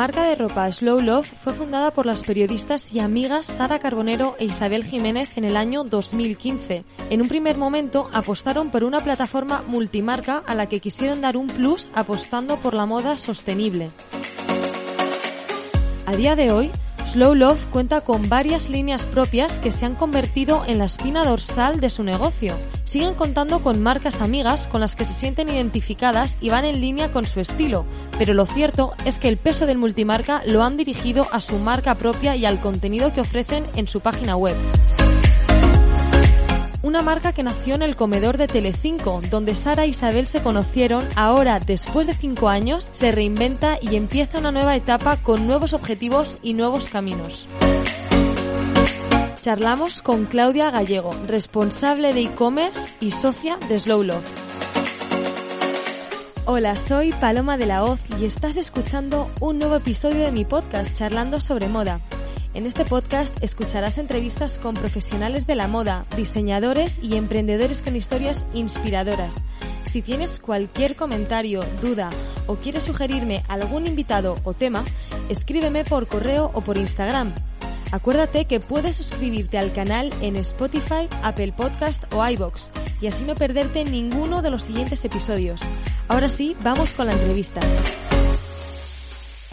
Marca de ropa Slow Love fue fundada por las periodistas y amigas Sara Carbonero e Isabel Jiménez en el año 2015. En un primer momento apostaron por una plataforma multimarca a la que quisieron dar un plus apostando por la moda sostenible. A día de hoy, Slow Love cuenta con varias líneas propias que se han convertido en la espina dorsal de su negocio. Siguen contando con marcas amigas con las que se sienten identificadas y van en línea con su estilo, pero lo cierto es que el peso del multimarca lo han dirigido a su marca propia y al contenido que ofrecen en su página web. Una marca que nació en el comedor de Telecinco, donde Sara e Isabel se conocieron, ahora, después de cinco años, se reinventa y empieza una nueva etapa con nuevos objetivos y nuevos caminos. Charlamos con Claudia Gallego, responsable de e-commerce y socia de Slow Love. Hola, soy Paloma de la Hoz y estás escuchando un nuevo episodio de mi podcast Charlando sobre Moda. En este podcast escucharás entrevistas con profesionales de la moda, diseñadores y emprendedores con historias inspiradoras. Si tienes cualquier comentario, duda o quieres sugerirme algún invitado o tema, escríbeme por correo o por Instagram. Acuérdate que puedes suscribirte al canal en Spotify, Apple Podcast o iBox y así no perderte ninguno de los siguientes episodios. Ahora sí, vamos con la entrevista.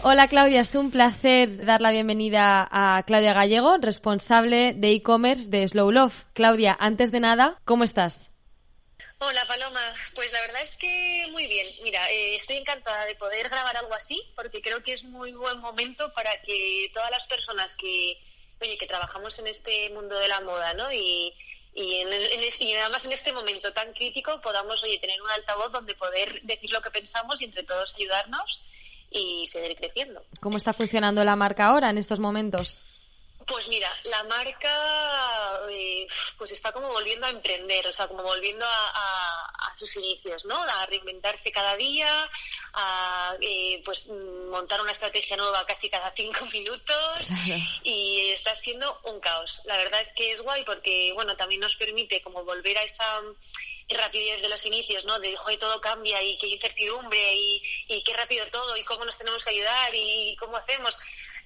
Hola Claudia, es un placer dar la bienvenida a Claudia Gallego, responsable de e-commerce de Slow Love. Claudia, antes de nada, ¿cómo estás? Hola Paloma, pues la verdad es que muy bien. Mira, eh, estoy encantada de poder grabar algo así porque creo que es muy buen momento para que todas las personas que, oye, que trabajamos en este mundo de la moda, ¿no? Y, y, en en y además en este momento tan crítico podamos, oye, tener un altavoz donde poder decir lo que pensamos y entre todos ayudarnos y seguir creciendo. ¿Cómo está funcionando la marca ahora en estos momentos? Pues mira, la marca eh, pues está como volviendo a emprender, o sea, como volviendo a, a- a sus inicios, ¿no? A reinventarse cada día, a eh, pues montar una estrategia nueva casi cada cinco minutos y está siendo un caos. La verdad es que es guay porque, bueno, también nos permite como volver a esa rapidez de los inicios, ¿no? De, joder, todo cambia y qué incertidumbre y, qué rápido todo y cómo nos tenemos que ayudar y cómo hacemos.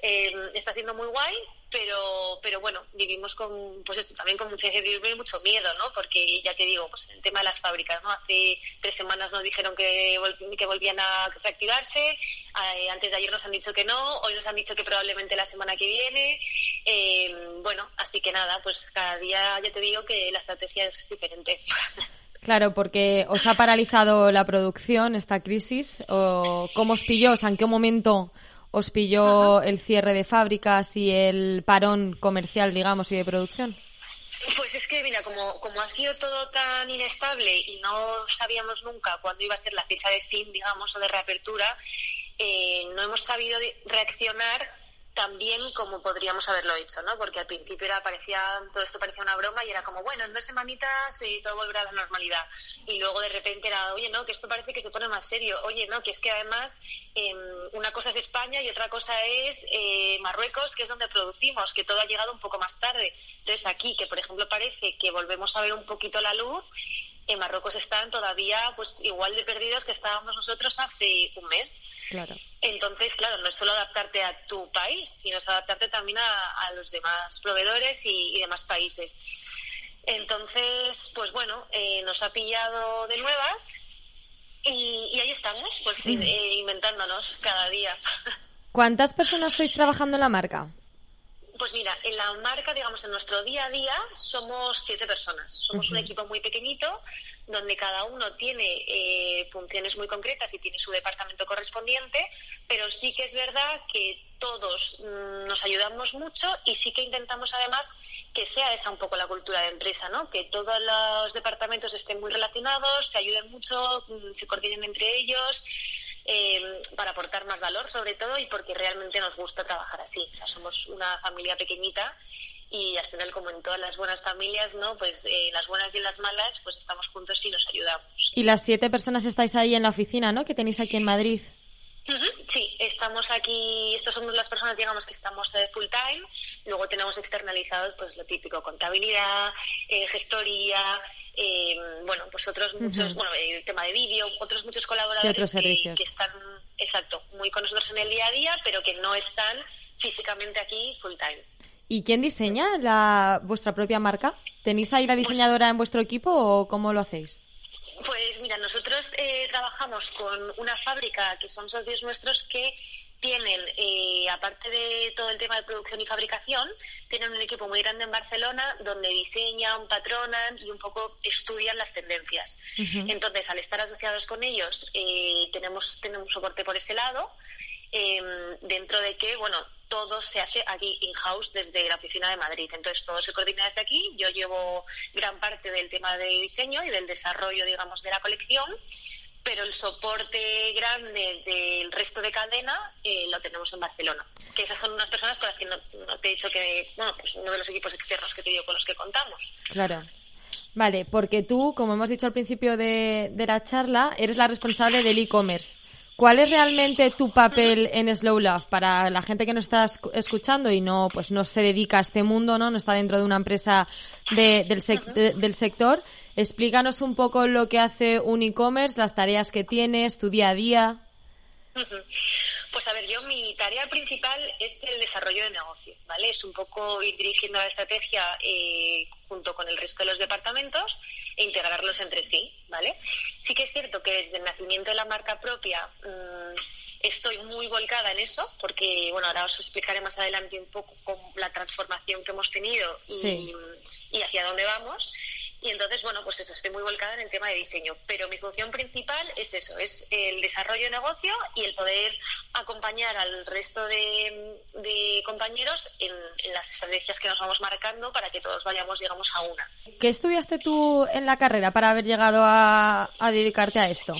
Eh, está siendo muy guay, pero, pero bueno, vivimos con, pues esto, también con mucha incertidumbre y mucho miedo, ¿no? Porque ya te digo, pues el tema de las fábricas, ¿no? Hace tres semanas nos dijeron que, que volvían a reactivarse, eh, antes de ayer nos han dicho que no, hoy nos han dicho que probablemente la semana que viene. Eh, bueno, así que nada, pues cada día ya te digo que la estrategia es diferente. Claro, porque os ha paralizado la producción esta crisis. ¿O ¿Cómo os pilló? O sea, ¿en qué momento os pilló el cierre de fábricas y el parón comercial, digamos, y de producción? Pues es que, mira, como, como ha sido todo tan inestable y no sabíamos nunca cuándo iba a ser la fecha de fin, digamos, o de reapertura, eh, no hemos sabido reaccionar tan bien como podríamos haberlo hecho, ¿no? Porque al principio era, parecía, todo esto parecía una broma y era como, bueno, en dos semanitas eh, todo volverá a la normalidad. Y luego de repente era, oye, no, que esto parece que se pone más serio. Oye, no, que es que además em, una cosa es España y otra cosa es eh, Marruecos, que es donde producimos, que todo ha llegado un poco más tarde. Entonces aquí, que por ejemplo parece que volvemos a ver un poquito la luz, en Marruecos están todavía pues igual de perdidos que estábamos nosotros hace un mes. Claro. Entonces, claro, no es solo adaptarte a tu país, sino es adaptarte también a, a los demás proveedores y, y demás países. Entonces, pues bueno, eh, nos ha pillado de nuevas y, y ahí estamos, pues eh, inventándonos cada día. ¿Cuántas personas sois trabajando en la marca? Pues mira, en la marca, digamos, en nuestro día a día somos siete personas. Somos un equipo muy pequeñito donde cada uno tiene eh, funciones muy concretas y tiene su departamento correspondiente, pero sí que es verdad que todos mm, nos ayudamos mucho y sí que intentamos además que sea esa un poco la cultura de empresa, ¿no? Que todos los departamentos estén muy relacionados, se ayuden mucho, mm, se coordinen entre ellos. Eh, para aportar más valor sobre todo y porque realmente nos gusta trabajar así. O sea, somos una familia pequeñita y al final como en todas las buenas familias, ¿no? Pues eh, las buenas y las malas, pues estamos juntos y nos ayudamos. Y las siete personas estáis ahí en la oficina, ¿no? Que tenéis aquí en Madrid. Sí, estamos aquí, estos somos las personas, digamos, que estamos eh, full time, luego tenemos externalizados, pues lo típico, contabilidad, eh, gestoría, eh, bueno, pues otros muchos, bueno, el tema de vídeo, otros muchos colaboradores que, que, están, exacto, muy con nosotros en el día a día, pero que no están físicamente aquí full time. ¿Y quién diseña la, vuestra propia marca? ¿Tenéis ahí la pues diseñadora en vuestro equipo o cómo lo hacéis? Pues mira, nosotros eh, trabajamos con una fábrica que son socios nuestros que tienen, eh, aparte de todo el tema de producción y fabricación, tienen un equipo muy grande en Barcelona donde diseñan, patronan y un poco estudian las tendencias. Entonces, al estar asociados con ellos, eh, tenemos, tenemos soporte por ese lado Em, dentro de que, bueno, todo se hace aquí in-house desde la oficina de Madrid. Entonces, todo se coordina desde aquí. Yo llevo gran parte del tema de diseño y del desarrollo, digamos, de la colección, pero el soporte grande del resto de cadena eh, lo tenemos en Barcelona. Que esas son unas personas con las que no, te he dicho que, bueno, pues uno de los equipos externos que te digo con los que contamos. Claro. Vale, porque tú, como hemos dicho al principio de, de la charla, eres la responsable del e-commerce. ¿Cuál es realmente tu papel en Slow Love para la gente que nos está escuchando y no pues no se dedica a este mundo, no, no está dentro de una empresa del, del sector? Explícanos un poco lo que hace un e-commerce, las tareas que tienes, tu día a día. Pues a ver, yo mi tarea principal es el desarrollo de negocio, ¿vale? Es un poco ir dirigiendo la estrategia eh, junto con el resto de los departamentos e integrarlos entre sí, ¿vale? Sí que es cierto que desde el nacimiento de la marca propia mm, estoy muy volcada en eso, porque, bueno, ahora os explicaré más adelante un poco la transformación que hemos tenido y, y hacia dónde vamos. Y entonces, bueno, pues eso, estoy muy volcada en el tema de diseño. Pero mi función principal es eso, es el desarrollo de negocio y el poder acompañar al resto de, compañeros en, las estrategias que nos vamos marcando para que todos vayamos, digamos, a una. ¿Qué estudiaste tú en la carrera para haber llegado a, dedicarte a esto?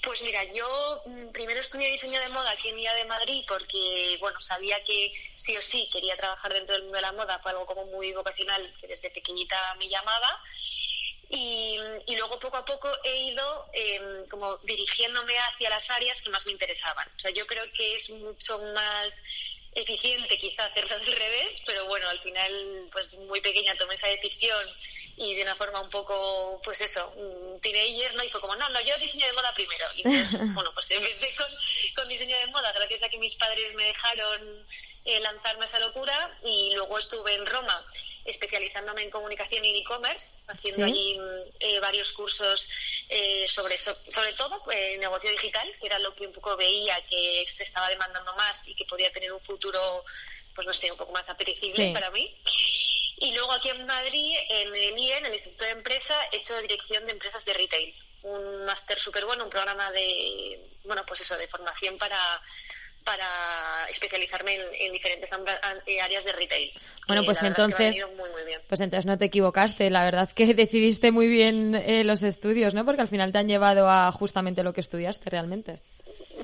Pues mira, yo mm, primero estudié diseño de moda aquí en Villa de Madrid porque, bueno, sabía que sí o sí quería trabajar dentro del mundo de la moda, fue algo como muy vocacional que desde pequeñita me llamaba y, luego poco a poco he ido em, como dirigiéndome hacia las áreas que más me interesaban. O sea, yo creo que es mucho más eficiente quizá hacerlo al revés, pero bueno, al final pues muy pequeña tomé esa decisión y de una forma un poco, pues eso, teenager, ¿no? Y fue como, no, no, yo diseño de moda primero. Y entonces, bueno, pues empecé con, con diseño de moda gracias a que mis padres me dejaron eh, lanzarme a esa locura y luego estuve en Roma especializándome en comunicación y e-commerce, haciendo allí eh, varios cursos eh, sobre sobre todo eh, negocio digital, que era lo que un poco veía que se estaba demandando más y que podía tener un futuro, pues no sé, un poco más apetecible para mí. Y luego aquí en Madrid, en el IE, en el Instituto de Empresa, he hecho dirección de empresas de retail. Un máster súper bueno, un programa de, bueno, pues eso, de formación para para especializarme en, diferentes eh, áreas de retail. Bueno, pues entonces, pues entonces no te equivocaste. La verdad que decidiste muy bien eh, los estudios, ¿no? Porque al final te han llevado a justamente lo que estudiaste realmente.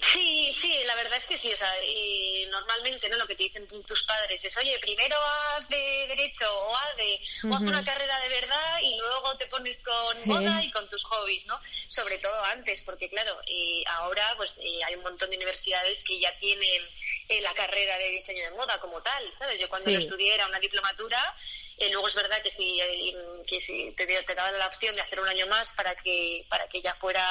Sí, sí, la verdad es que sí. O sea, y normalmente no lo que te dicen tus padres es, oye, primero haz de derecho o haz de o haz una carrera de verdad y luego te pones con moda y con tus hobbies, ¿no? Sobre todo antes, porque claro, eh, ahora pues eh, hay un montón de universidades que ya tienen eh, la carrera de diseño de moda como tal, ¿sabes? Yo cuando lo estudié era una diplomatura luego es verdad que si, que si te, te daban la opción de hacer un año más para que para que ya fuera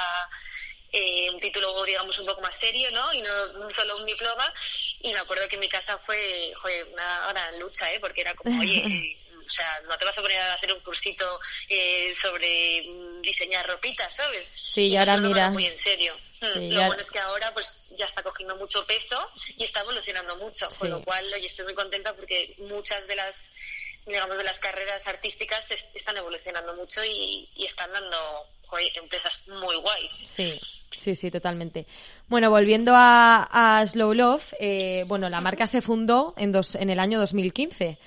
eh, un título, digamos, un poco más serio, ¿no? Y no solo un diploma. Y me acuerdo que en mi casa fue, una, lucha, ¿eh? Porque era como, oye, o sea, no te vas a poner a hacer un cursito eh, sobre mm, diseñar ropitas, ¿sabes? Sí, y ahora mira. Muy en serio. Mm, lo bueno es que ahora pues ya está cogiendo mucho peso y está evolucionando mucho, con lo cual oye, estoy muy contenta porque muchas de las digamos de las carreras artísticas están evolucionando mucho y, están dando empresas muy guays. Sí. Sí, sí, totalmente. Bueno, volviendo a, Slow Love, eh, bueno, la marca se fundó en, dos, en el año 2015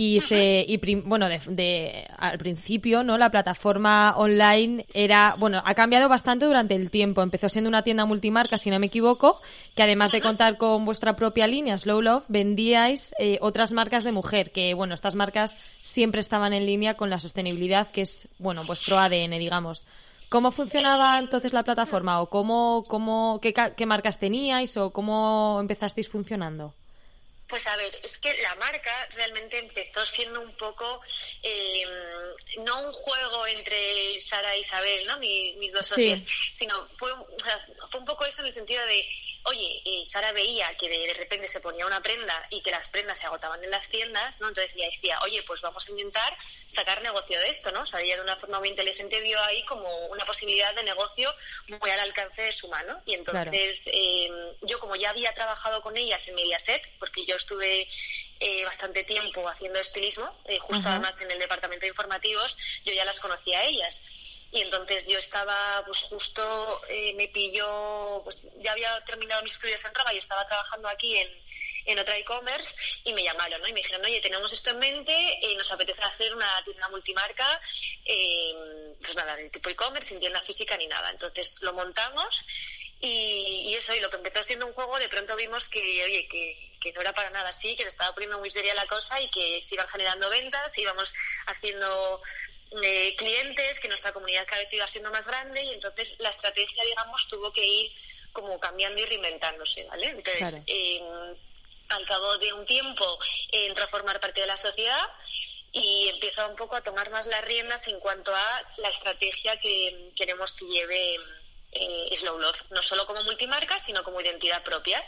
y se y bueno de, al principio no la plataforma online era bueno ha cambiado bastante durante el tiempo empezó siendo una tienda multimarca si no me equivoco que además de contar con vuestra propia línea Slow Love vendíais eh, otras marcas de mujer que bueno estas marcas siempre estaban en línea con la sostenibilidad que es bueno vuestro ADN digamos ¿Cómo funcionaba entonces la plataforma o cómo, cómo, qué, qué marcas teníais o cómo empezasteis funcionando? Pues a ver, es que la marca realmente empezó siendo un poco, eh, no un juego entre Sara e Isabel, ¿no? mis dos socias, sino fue, fue un poco eso en el sentido de oye, eh, Sara veía que de, repente se ponía una prenda y que las prendas se agotaban en las tiendas, ¿no? Entonces ella decía, oye, pues vamos a intentar sacar negocio de esto, ¿no? O sea, ella de una forma muy inteligente vio ahí como una posibilidad de negocio muy al alcance de su mano. Y entonces em, yo como ya había trabajado con ellas en Mediaset, porque yo estuve eh, bastante tiempo haciendo estilismo, eh, justo además en el departamento de informativos, yo ya las conocía a ellas y entonces yo estaba pues justo eh, me pilló pues ya había terminado mis estudios en Roma y estaba trabajando aquí en, en otra e-commerce y me llamaron ¿no? y me dijeron oye tenemos esto en mente eh, nos apetece hacer una tienda multimarca eh, pues nada de tipo e-commerce sin tienda física ni nada entonces lo montamos y, eso y lo que empezó siendo un juego de pronto vimos que oye que, que no era para nada así que se estaba poniendo muy seria la cosa y que se iban generando ventas íbamos haciendo eh, clientes, que nuestra comunidad cada vez iba siendo más grande y entonces la estrategia, digamos, tuvo que ir como cambiando y reinventándose, ¿vale? Entonces, em, al cabo de un tiempo entra a formar parte de la sociedad y empieza un poco a tomar más las riendas en cuanto a la estrategia que queremos que lleve eh, Slow Love, no solo como multimarca, sino como identidad propia.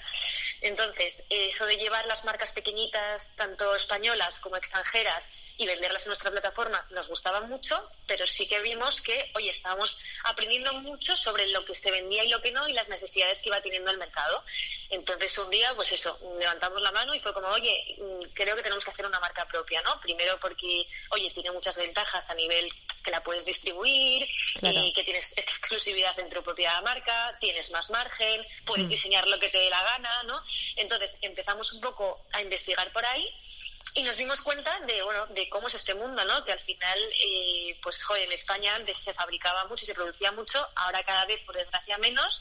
Entonces, eso de llevar las marcas pequeñitas, tanto españolas como extranjeras, y venderlas en nuestra plataforma nos gustaba mucho, pero sí que vimos que, oye, estábamos aprendiendo mucho sobre lo que se vendía y lo que no y las necesidades que iba teniendo el mercado. Entonces un día, pues eso, levantamos la mano y fue como, oye, mm, creo que tenemos que hacer una marca propia, ¿no? Primero porque, oye, tiene muchas ventajas a nivel que la puedes distribuir y que tienes exclusividad en tu propia marca, tienes más margen, puedes mm. diseñar lo que te dé la gana, ¿no? Entonces empezamos un poco a investigar por ahí y nos dimos cuenta de bueno de cómo es este mundo no que al final eh, pues joder en España antes se fabricaba mucho y se producía mucho ahora cada vez por desgracia menos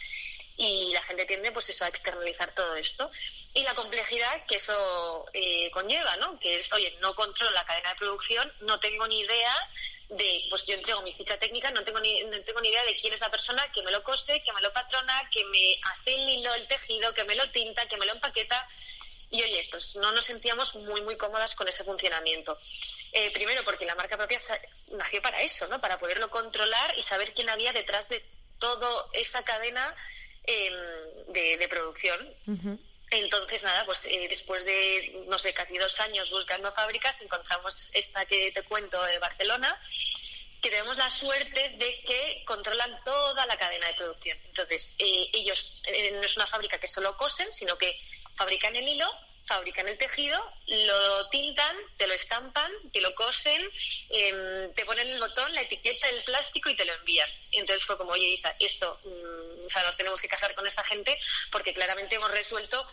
y la gente tiende pues eso a externalizar todo esto. Y la complejidad que eso eh, conlleva no que es oye no controlo la cadena de producción no tengo ni idea de pues yo entrego mi ficha técnica no tengo ni no tengo ni idea de quién es la persona que me lo cose que me lo patrona que me hace el hilo el tejido que me lo tinta que me lo empaqueta y oye, pues no nos sentíamos muy, muy cómodas con ese funcionamiento. Eh, primero porque la marca propia nació para eso, ¿no? Para poderlo controlar y saber quién había detrás de toda esa cadena em, de, producción. Entonces, nada, pues eh, después de, no sé, casi dos años buscando fábricas, encontramos esta que te cuento de Barcelona, que tenemos la suerte de que controlan toda la cadena de producción. Entonces, eh, ellos no es una fábrica que solo cosen, sino que fabrican el hilo, fabrican el tejido, lo tintan, te lo estampan, te lo cosen, em, te ponen el botón, la etiqueta, el plástico y te lo envían. Entonces fue como, oye Isa, esto, mm, o sea, nos tenemos que casar con esta gente porque claramente hemos resuelto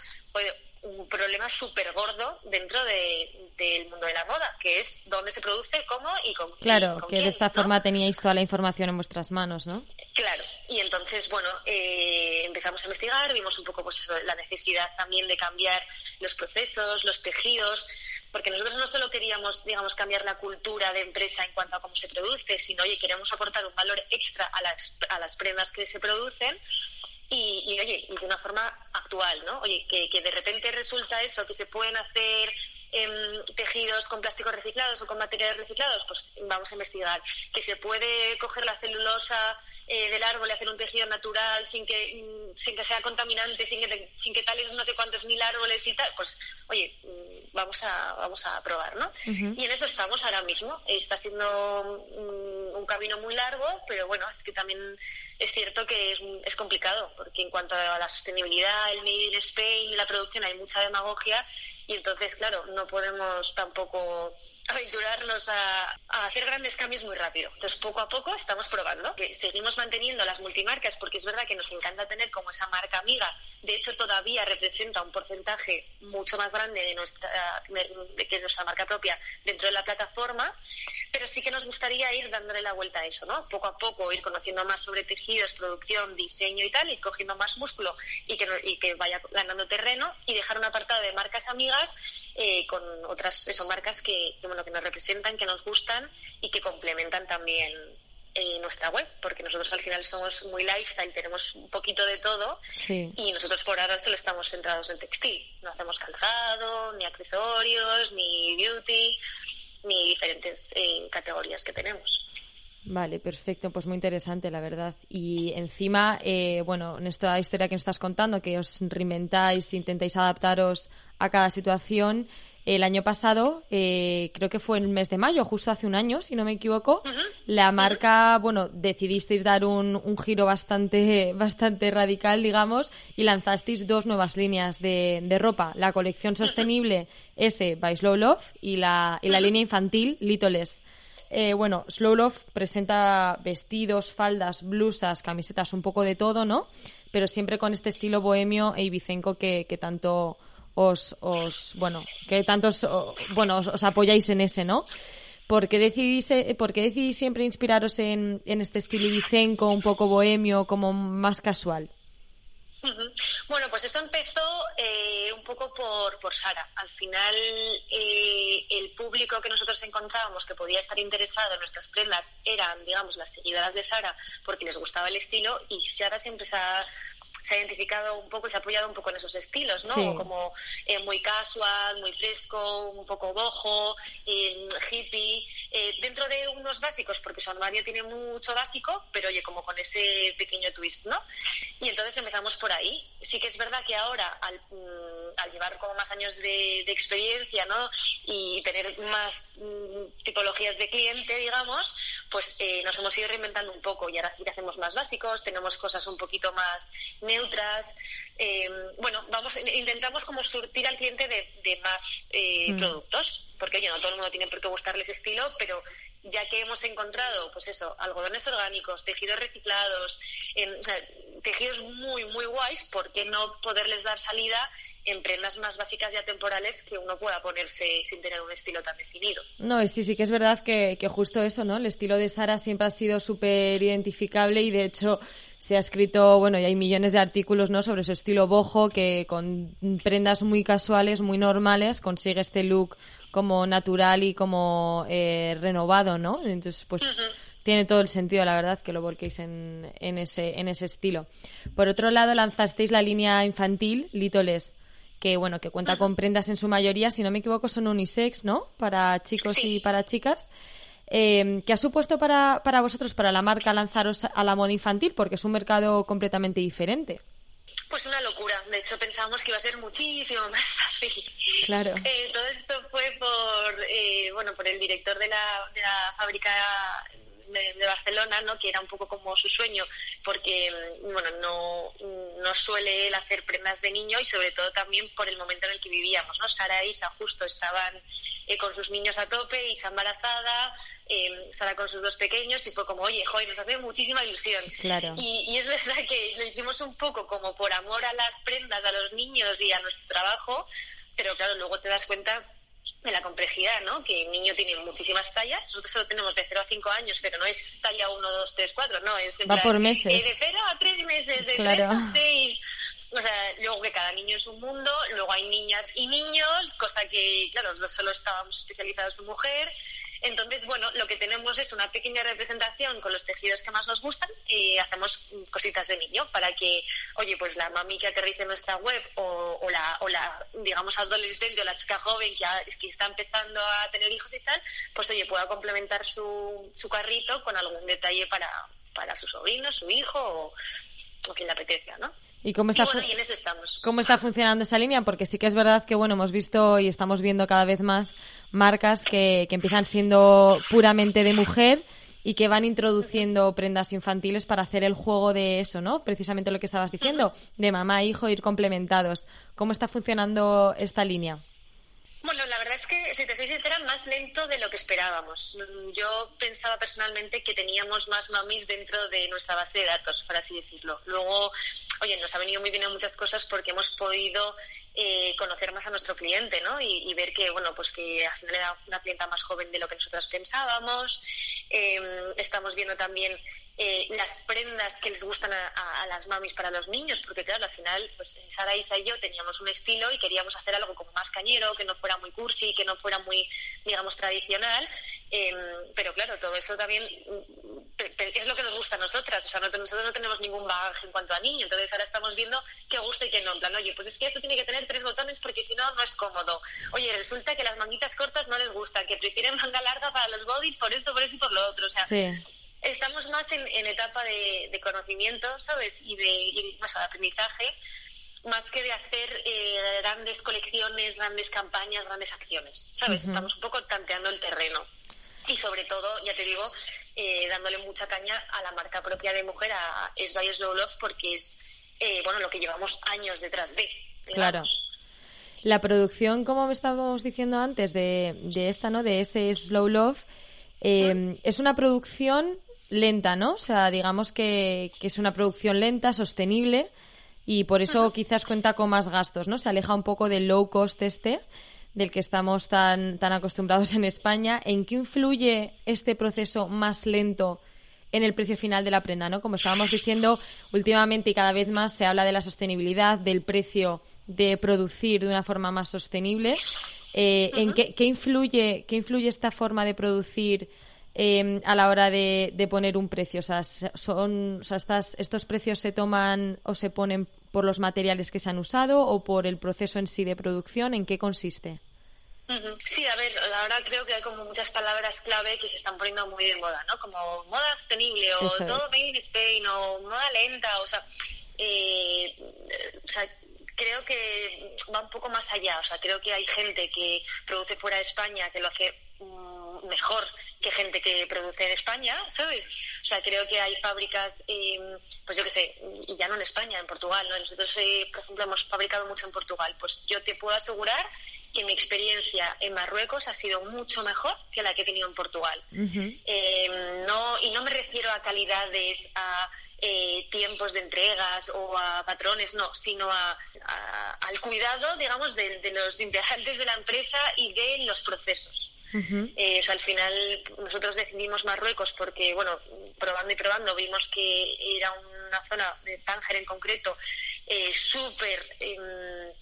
un problema súper gordo dentro del mundo de la moda, que es dónde se produce, cómo y con Claro, que de esta forma teníais toda la información en vuestras manos, ¿no? Claro, y entonces, bueno, eh, empezamos a investigar, vimos un poco pues la necesidad también de cambiar los procesos, los tejidos, porque nosotros no solo queríamos, digamos, cambiar la cultura de empresa en cuanto a cómo se produce, sino, oye, queremos aportar un valor extra a las, a las prendas que se producen y, oye, y de una forma actual, ¿no? Oye, que, que de repente resulta eso, que se pueden hacer em, tejidos con plásticos reciclados o con materiales reciclados, pues vamos a investigar. Que se puede coger la celulosa eh, del árbol y hacer un tejido natural sin que, mm, sin que sea contaminante, sin que, sin que tales no sé cuántos mil árboles y tal, pues oye, mm, vamos a, vamos a probar, ¿no? Y en eso estamos ahora mismo. Está siendo mm, un camino muy largo, pero bueno, es que también es cierto que es, es complicado, porque en cuanto a la sostenibilidad, el Made in Spain y la producción hay mucha demagogia y entonces, claro, no podemos tampoco aventurarnos a, hacer grandes cambios muy rápido. Entonces, poco a poco estamos probando. Seguimos manteniendo las multimarcas porque es verdad que nos encanta tener como esa marca amiga. De hecho, todavía representa un porcentaje mucho más grande de nuestra, que nuestra marca propia dentro de la plataforma. Pero sí que nos gustaría ir dándole la vuelta a eso, ¿no? Poco a poco ir conociendo más sobre tejidos, producción, diseño y tal, y cogiendo más músculo y que, y que vaya ganando terreno y dejar un apartado de marcas amigas eh, con otras eso, marcas que, que, bueno, que nos representan, que nos gustan y que complementan también eh, nuestra web, porque nosotros al final somos muy lifestyle, tenemos un poquito de todo Sí. y nosotros por ahora solo estamos centrados en textil. No hacemos calzado, ni accesorios, ni beauty, ni diferentes eh, categorías que tenemos. Vale, perfecto, pues muy interesante, la verdad. Y encima, eh, bueno, en esta historia que nos estás contando, que os reinventáis, intentáis adaptaros a cada situación, el año pasado, eh, creo que fue en el mes de mayo, justo hace un año, si no me equivoco, la marca, bueno, decidisteis dar un, un giro bastante, bastante radical, digamos, y lanzasteis dos nuevas líneas de, de ropa, la colección sostenible S by Slow Love y la, y la línea infantil Little Less. Eh, bueno, Slow Love presenta vestidos, faldas, blusas, camisetas, un poco de todo, ¿no? Pero siempre con este estilo bohemio e ibicenco que, tanto os, os, bueno, que tanto os, o- bueno, os, os apoyáis en ese, ¿no? ¿Por qué decidís, eh, por qué decidís siempre inspiraros en, en este estilo ibicenco, un poco bohemio, como más casual? Bueno, pues eso empezó eh, un poco por, por Sara. Al final, eh, el público que nosotros encontrábamos que podía estar interesado en nuestras prendas eran, digamos, las seguidoras de Sara porque les gustaba el estilo y Sara siempre se ha, se ha identificado un poco, se ha apoyado un poco en esos estilos, ¿no? Sí. Como eh, muy casual, muy fresco, un poco bojo, eh, hippie, eh, dentro de unos básicos, porque su armario tiene mucho básico, pero oye, como con ese pequeño twist, ¿no? Y entonces empezamos por ahí. Sí que es verdad que ahora, al, mm, al llevar como más años de, de experiencia, ¿no? Y tener más mm, tipologías de cliente, digamos, pues eh, nos hemos ido reinventando un poco y ahora sí que hacemos más básicos, tenemos cosas un poquito más neutras. eh, bueno, vamos, intentamos como surtir al cliente de, de más eh, Mm. productos, porque oye, no todo el mundo tiene por qué gustarle ese estilo, pero ya que hemos encontrado, pues eso, algodones orgánicos, tejidos reciclados, en- o sea, tejidos muy, muy guays, ¿por qué no poderles dar salida en prendas más básicas y atemporales que uno pueda ponerse sin tener un estilo tan definido? No, y sí, sí que es verdad que, que justo eso, ¿no? El estilo de Sara siempre ha sido súper identificable y de hecho se ha escrito, bueno, y hay millones de artículos, ¿no? Sobre su estilo bojo que con prendas muy casuales, muy normales, consigue este look como natural y como eh, renovado, ¿no? Entonces, pues tiene todo el sentido, la verdad, que lo volquéis en, en, ese, en ese estilo. Por otro lado, lanzasteis la línea infantil, Litoles, que bueno, que cuenta con prendas en su mayoría, si no me equivoco, son unisex, ¿no? Para chicos Sí. y para chicas. Eh, ¿Qué ha supuesto para, para vosotros, para la marca, lanzaros a la moda infantil? Porque es un mercado completamente diferente. Pues una locura. De hecho, pensábamos que iba a ser muchísimo más fácil. Claro. Eh, todo esto fue por, eh, bueno, por el director de la, de la fábrica de, de Barcelona, ¿no? Que era un poco como su sueño, porque, mm, bueno, no, no suele él hacer prendas de niño y sobre todo también por el momento en el que vivíamos, ¿no? Sara e Isa justo estaban eh, con sus niños a tope, Isa embarazada, eh, Sara con sus dos pequeños y fue como, oye, joder, nos hace muchísima ilusión. Claro. Y, y es verdad que lo hicimos un poco como por amor a las prendas, a los niños y a nuestro trabajo, pero claro, luego te das cuenta de la complejidad, ¿no? Que el niño tiene muchísimas tallas, nosotros solo tenemos de 0 a 5 años, pero no es talla 1, 2, 3, 4, no, es en Va plan, por meses. eh, de 0 a 3 meses, de Claro. 3 a 6. O sea, luego que cada niño es un mundo, luego hay niñas y niños, cosa que, claro, los dos solo estábamos especializados en mujer. Entonces, bueno, lo que tenemos es una pequeña representación con los tejidos que más nos gustan y hacemos cositas de niño para que, oye, pues la mami que aterrice en nuestra web o, o la, o la, digamos, adolescente o la chica joven que, ha- que está empezando a tener hijos y tal, pues oye, pueda complementar su, su carrito con algún detalle para, para su sobrino, su hijo o, o quien le apetezca, ¿no? ¿Y cómo está, y bueno, y en eso estamos. cómo está funcionando esa línea? Porque sí que es verdad que, bueno, hemos visto y estamos viendo cada vez más marcas que, que empiezan siendo puramente de mujer y que van introduciendo prendas infantiles para hacer el juego de eso, ¿no? Precisamente lo que estabas diciendo, de mamá e hijo ir complementados. ¿Cómo está funcionando esta línea? Bueno, la verdad es que, si te soy sincera, más lento de lo que esperábamos. Yo pensaba personalmente que teníamos más mamis dentro de nuestra base de datos, por así decirlo. Luego, oye, nos ha venido muy bien en muchas cosas porque hemos podido eh, conocer más a nuestro cliente, ¿no? Y, ver que, bueno, pues que al final era una clienta más joven de lo que nosotros pensábamos. Eh, estamos viendo también eh, las prendas que les gustan a, las mamis para los niños, porque claro, al final, pues Sara, Isa y yo teníamos un estilo y queríamos hacer algo como más cañero, que no fuera muy cursi, que no fuera muy, digamos, tradicional, eh, pero claro, todo eso también mm, es lo que nos gusta a nosotras, o sea, no- nosotros no tenemos ningún bagaje en cuanto a niño, entonces ahora estamos viendo qué gusta y qué no, en oye, pues es que eso tiene que tener tres botones porque si no, no es cómodo. Oye, resulta que las manguitas cortas no les gustan, que prefieren manga larga para los bodies por esto, por eso y por lo otro, o sea, Sí. estamos más en, en etapa de, de conocimiento, ¿sabes? Y de, y, o sea, de aprendizaje, más que de hacer eh, grandes colecciones, grandes campañas, grandes acciones, ¿sabes? Estamos un poco tanteando el terreno. Y sobre todo, ya te digo, eh, dándole mucha caña a la marca propia de mujer, a Es by Slow Love, porque es, eh, bueno, lo que llevamos años detrás de. Claro. La producción, como estábamos diciendo antes, de, de esta, ¿no? De ese Slow Love, eh, es una producción lenta, ¿no? O sea, digamos que, que es una producción lenta, sostenible, y por eso quizás cuenta con más gastos, ¿no? Se aleja un poco del low cost este, del que estamos tan, tan acostumbrados en España. ¿En qué influye este proceso más lento en el precio final de la prenda, ¿no? Como estábamos diciendo, últimamente y cada vez más se habla de la sostenibilidad, del precio de producir de una forma más sostenible. Eh, ¿En qué, qué influye, qué influye esta forma de producir eh, a la hora de, de poner un precio? O sea, se- son, o sea, estas, ¿estos precios se toman o se ponen por los materiales que se han usado o por el proceso en sí de producción? ¿En qué consiste? Sí, a ver, ahora creo que hay como muchas palabras clave que se están poniendo muy de moda, ¿no? Como moda sostenible o Eso todo es. made in Spain o moda lenta, o sea, eh, o sea, creo que va un poco más allá, o sea, creo que hay gente que produce fuera de España que lo hace mm, mejor que gente que produce en España, ¿sabes? O sea, creo que hay fábricas, eh, pues yo qué sé, y ya no en España, en Portugal, ¿no? Nosotros, eh, por ejemplo, hemos fabricado mucho en Portugal. Pues yo te puedo asegurar que mi experiencia en Marruecos ha sido mucho mejor que la que he tenido en Portugal. Eh, no, y no me refiero a calidades, a eh, tiempos de entregas o a patrones, no, sino a, a- al cuidado, digamos, de, de los integrantes de la empresa y de los procesos. Eh, o sea, al final nosotros decidimos Marruecos porque, bueno, probando y probando vimos que era una zona de Tánger en concreto eh, súper em,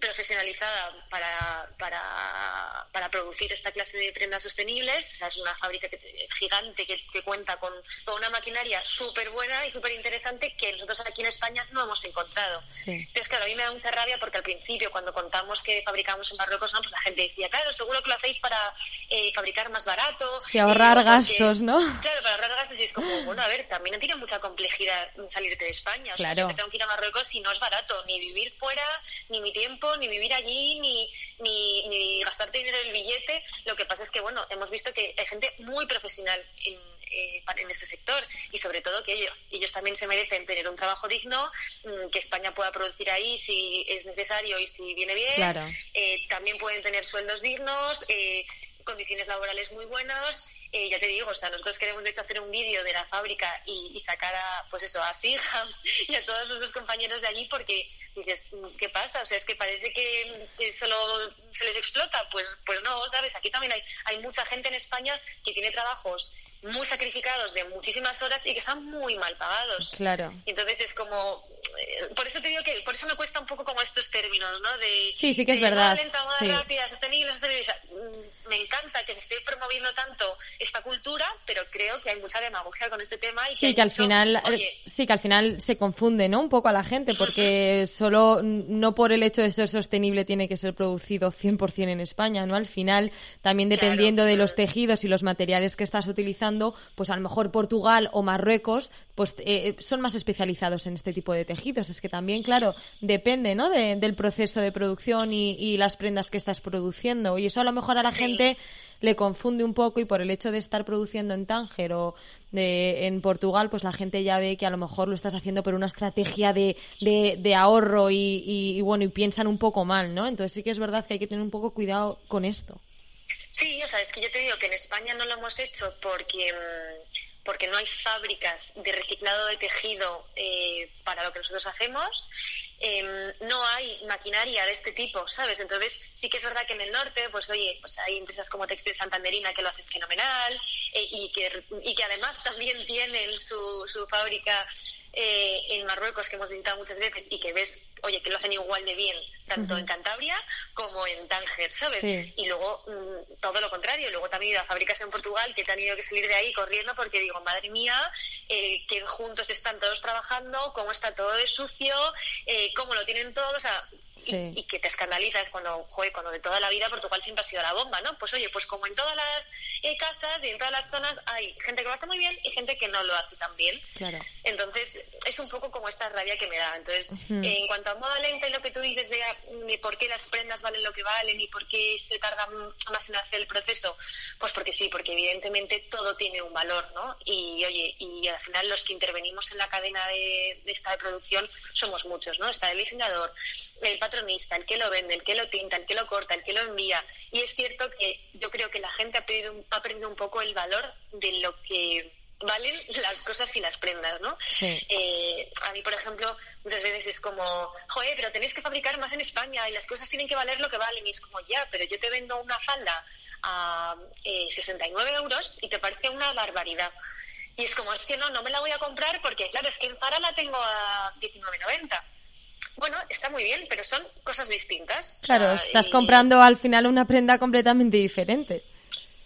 profesionalizada para, para, para producir esta clase de prendas sostenibles. O sea, es una fábrica que- gigante que, que cuenta con, con una maquinaria súper buena y súper interesante que nosotros aquí en España no hemos encontrado. Sí. Entonces, claro, a mí me da mucha rabia porque al principio, cuando contamos que fabricamos en Marruecos, ¿no? pues la gente decía, claro, seguro que lo hacéis para eh, fabricar más barato. Sí, ahorrar eh, gastos, ¿no? Claro, para ahorrar gastos y es como, bueno, a ver, también tiene mucha complejidad salirte de España. O sea, Claro. me tengo que ir a Marruecos y no es barato, ni vivir fuera, ni mi tiempo, ni vivir allí, ni, ni, ni gastarte dinero en el billete. Lo que pasa es que, bueno, hemos visto que hay gente muy profesional en, eh, en este sector y sobre todo que ellos, ellos también se merecen tener un trabajo digno, mm, que España pueda producir ahí si es necesario y si viene bien. Claro. Eh, también pueden tener sueldos dignos, eh, condiciones laborales muy buenas. Eh, ya te digo, o sea, nosotros queremos de hecho hacer un vídeo de la fábrica y, y sacar a, pues eso, a Siham y a todos nuestros compañeros de allí porque dices, mm, ¿qué pasa? O sea, es que parece que, que solo se les explota. Pues, pues no, ¿sabes? Aquí también hay, hay mucha gente en España que tiene trabajos muy sacrificados de muchísimas horas y que están muy mal pagados. Claro. Entonces es como, eh, por eso te digo que, por eso me cuesta un poco como estos términos, ¿no? De, Sí, sí que es de verdad, lenta, sí. rápida, sostenible, sostenible. Me encanta que se esté promoviendo tanto esta cultura, pero creo que hay mucha demagogia con este tema y sí que, al final oye, sí que al final se confunde, ¿no? Un poco a la gente porque solo no por el hecho de ser sostenible tiene que ser producido 100% en España, ¿no? Al final también dependiendo Claro. de los tejidos y los materiales que estás utilizando, pues a lo mejor Portugal o Marruecos pues eh, son más especializados en este tipo de tejidos. Es que también, claro, depende, ¿no? De- del proceso de producción y, y las prendas que estás produciendo. Y eso a lo mejor a la Sí. gente le confunde un poco y por el hecho de estar produciendo en Tánger o de, en Portugal, pues la gente ya ve que a lo mejor lo estás haciendo por una estrategia de, de, de ahorro y, bueno, y piensan un poco mal, ¿no? Entonces sí que es verdad que hay que tener un poco cuidado con esto. Sí, o sea, es que yo te digo que en España no lo hemos hecho porque, mm, porque no hay fábricas de reciclado de tejido eh, para lo que nosotros hacemos. Em, no hay maquinaria de este tipo, ¿sabes? Entonces, sí que es verdad que en el norte, pues oye, pues hay empresas como Textil Santanderina que lo hacen fenomenal eh, y, que, y que además también tienen su, su fábrica eh, en Marruecos que hemos visitado muchas veces y que ves, oye, que lo hacen igual de bien, tanto en Cantabria como en Tánger, ¿sabes? Sí. Y luego mm, todo lo contrario, luego también he ido a fábricas en Portugal que he tenido que salir de ahí corriendo porque digo, madre mía, eh, que juntos están todos trabajando, cómo está todo de sucio, eh, cómo lo tienen todos, o sea, Sí. y, que te escandalizas cuando, joder, cuando de toda la vida Portugal siempre ha sido la bomba, ¿no? Pues oye, pues como en todas las eh, casas y en todas las zonas hay gente que lo hace muy bien y gente que no lo hace tan bien. Claro. Entonces, es un poco como esta rabia que me da. Entonces, eh, en cuanto a moda lenta y lo que tú dices de, de por qué las prendas valen lo que valen y por qué se tarda más en hacer el proceso, pues porque sí, porque evidentemente todo tiene un valor, ¿no? Y oye, y al final los que intervenimos en la cadena de, de esta de producción somos muchos, ¿no? Está el diseñador, el patronista, el que lo vende, el que lo tinta, el que lo corta, el que lo envía. Y es cierto que yo creo que la gente ha perdido, un- ha perdido un poco el valor de lo que valen las cosas y las prendas, ¿no? Sí. Eh, a mí, por ejemplo, muchas veces es como, joder, pero tenéis que fabricar más en España y las cosas tienen que valer lo que valen. Y es como, ya, pero yo te vendo una falda a eh, 69 euros y te parece una barbaridad. Y es como, es que no, no me la voy a comprar porque, claro, es que en Zara la tengo a 19,90. Bueno, está muy bien, pero son cosas distintas. O Claro, sea, estás y- comprando al final una prenda completamente diferente.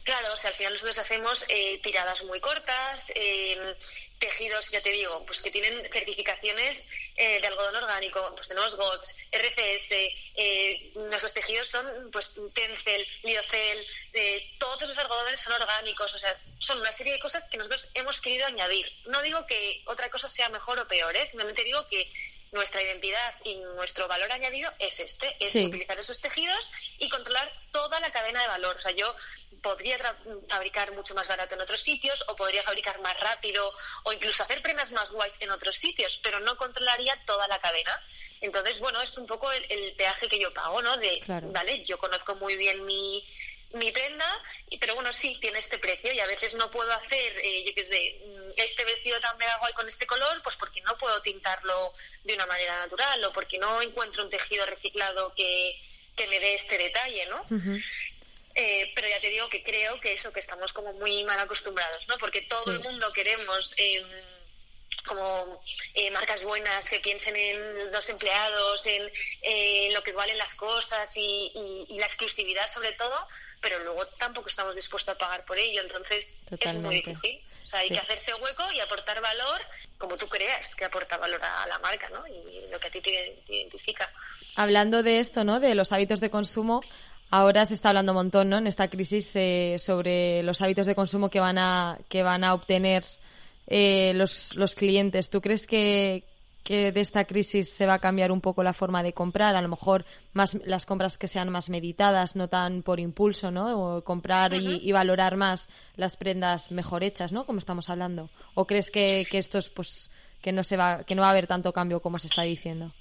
Claro, o sea, al final nosotros hacemos eh, tiradas muy cortas, eh, tejidos, ya te digo, pues que tienen certificaciones eh, de algodón orgánico, pues tenemos GOTS, RCS, eh, nuestros tejidos son pues Tencel, Liocel, eh, todos los algodones son orgánicos, o sea, son una serie de cosas que nosotros hemos querido añadir. No digo que otra cosa sea mejor o peor, ¿eh? simplemente digo que nuestra identidad y nuestro valor añadido es este, es Sí. utilizar esos tejidos y controlar toda la cadena de valor. O sea, yo podría fabricar mucho más barato en otros sitios o podría fabricar más rápido o incluso hacer prendas más guays en otros sitios, pero no controlaría toda la cadena. Entonces, bueno, es un poco el, el peaje que yo pago, ¿no? De, Claro. vale, yo conozco muy bien mi, mi prenda, pero bueno, sí, tiene este precio y a veces no puedo hacer, eh, yo qué sé, mm, este vestido tan guay con este color, pues porque no puedo tintarlo de una manera natural o porque no encuentro un tejido reciclado que, que me dé este detalle, ¿no? Eh, pero ya te digo que creo que eso, que estamos como muy mal acostumbrados, ¿no? Porque todo Sí. el mundo queremos em, como eh, marcas buenas que piensen en los empleados, en eh, lo que valen las cosas y, y- y la exclusividad sobre todo, pero luego tampoco estamos dispuestos a pagar por ello, entonces es muy Totalmente. difícil. O sea, hay Sí. que hacerse hueco y aportar valor como tú creas que aporta valor a la marca, ¿no? Y lo que a ti te, te identifica. Hablando de esto, ¿no? De los hábitos de consumo, ahora se está hablando un montón, ¿no? En esta crisis eh, sobre los hábitos de consumo que van a que van a obtener eh, los, los clientes. ¿Tú crees que, que de esta crisis se va a cambiar un poco la forma de comprar? A lo mejor más las compras que sean más meditadas, no tan por impulso, ¿no? O comprar y, y valorar más las prendas mejor hechas, ¿no? Como estamos hablando. ¿O crees que, que esto es, pues, que no se va, que no va a haber tanto cambio como se está diciendo?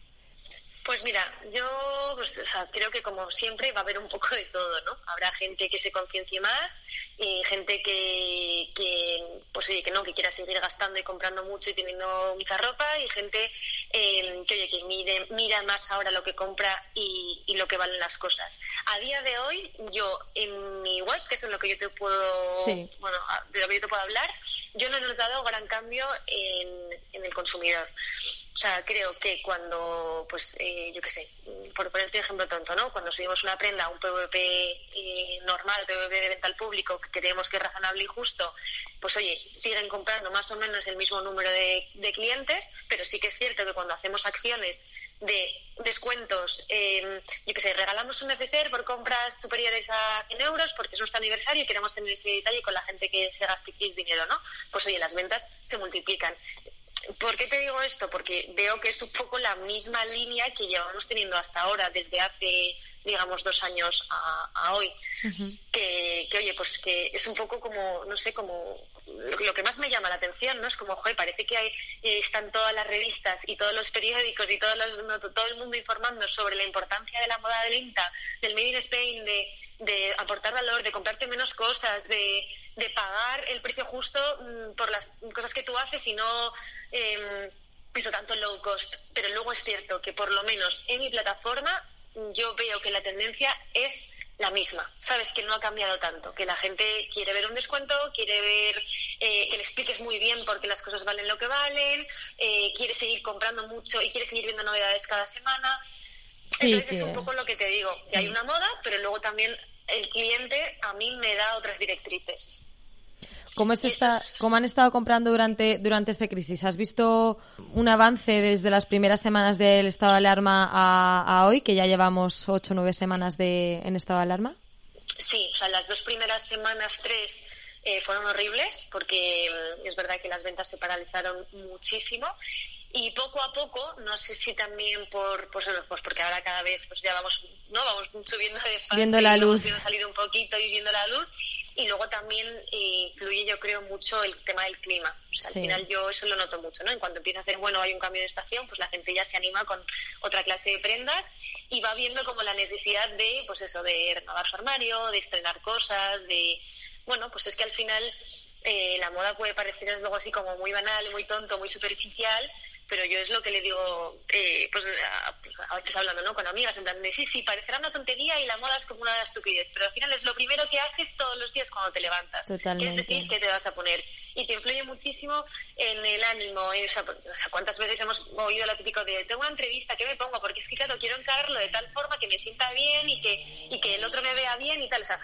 Pues mira, yo pues, o sea, creo que como siempre va a haber un poco de todo, ¿no? Habrá gente que se conciencie más y gente que, que pues oye, que no, que quiera seguir gastando y comprando mucho y teniendo mucha ropa y gente eh, que oye, que mire, mira más ahora lo que compra y, y lo que valen las cosas. A día de hoy, yo en mi web, que es en lo que yo te puedo, Sí. bueno, de lo que yo te puedo hablar, yo no he notado gran cambio en, en el consumidor. O sea, creo que cuando, pues, eh, yo qué sé, por ponerte un ejemplo tonto, ¿no? Cuando subimos una prenda a un PVP eh, normal, PVP de venta al público, que creemos que es razonable y justo, pues oye, siguen comprando más o menos el mismo número de, clientes, pero sí que es cierto que cuando hacemos acciones de descuentos, eh, yo qué sé, regalamos un neceser por compras superiores a 100 euros porque es nuestro aniversario y queremos tener ese detalle con la gente que se gaste X dinero, ¿no? Pues oye, las ventas se multiplican. ¿Por qué te digo esto? Porque veo que es un poco la misma línea que llevamos teniendo hasta ahora, desde hace, digamos, dos años a, hoy. que, que, oye, pues que es un poco como, no sé, como lo, que más me llama la atención, ¿no? Es como, joder, parece que hay, eh, están todas las revistas y todos los periódicos y todos todo el mundo informando sobre la importancia de la moda de venta, del Made in Spain, de, de aportar valor, de comprarte menos cosas, de, de pagar el precio justo mm, por las cosas que tú haces y no eh, eso tanto low cost. Pero luego es cierto que por lo menos en mi plataforma yo veo que la tendencia es la misma, ¿sabes? Que no ha cambiado tanto, que la gente quiere ver un descuento, quiere ver eh, que le expliques muy bien por qué las cosas valen lo que valen, eh, quiere seguir comprando mucho y quiere seguir viendo novedades cada semana. Entonces es un poco lo que te digo, que hay una moda, pero luego también el cliente a mí me da otras directrices. ¿Cómo, es esta, ¿Cómo han estado comprando durante, durante esta crisis? ¿Has visto un avance desde las primeras semanas del estado de alarma a, hoy, que ya llevamos ocho o nueve semanas de, en estado de alarma? Sí, o sea, las dos primeras semanas, tres, eh, fueron horribles porque mm, es verdad que las ventas se paralizaron muchísimo y poco a poco, no sé si también por, pues, pues porque ahora cada vez pues ya vamos, no, vamos subiendo de fase, viendo la luz, salido un poquito y viendo la luz y luego también eh, influye yo creo mucho el tema del clima. O sea, al final yo eso lo noto mucho, ¿no? En cuanto empieza a hacer, bueno, hay un cambio de estación, pues la gente ya se anima con otra clase de prendas y va viendo como la necesidad de, pues eso, de renovar su armario, de estrenar cosas, de, bueno, pues es que al final eh, la moda puede parecer algo así como muy banal, muy tonto, muy superficial, pero yo es lo que le digo, eh, pues a, a, veces hablando ¿no? con amigas, en plan de sí, sí, parecerá una tontería y la moda es como una estupidez, pero al final es lo primero que haces todos los días cuando te levantas. Totalmente. Es decir, que te vas a poner. Y te influye muchísimo en el ánimo. o, sea, ¿cuántas veces hemos oído lo típico de tengo una entrevista, ¿qué me pongo? Porque es que, claro, quiero encararlo de tal forma que me sienta bien y que, y que el otro me vea bien y tal. O sea,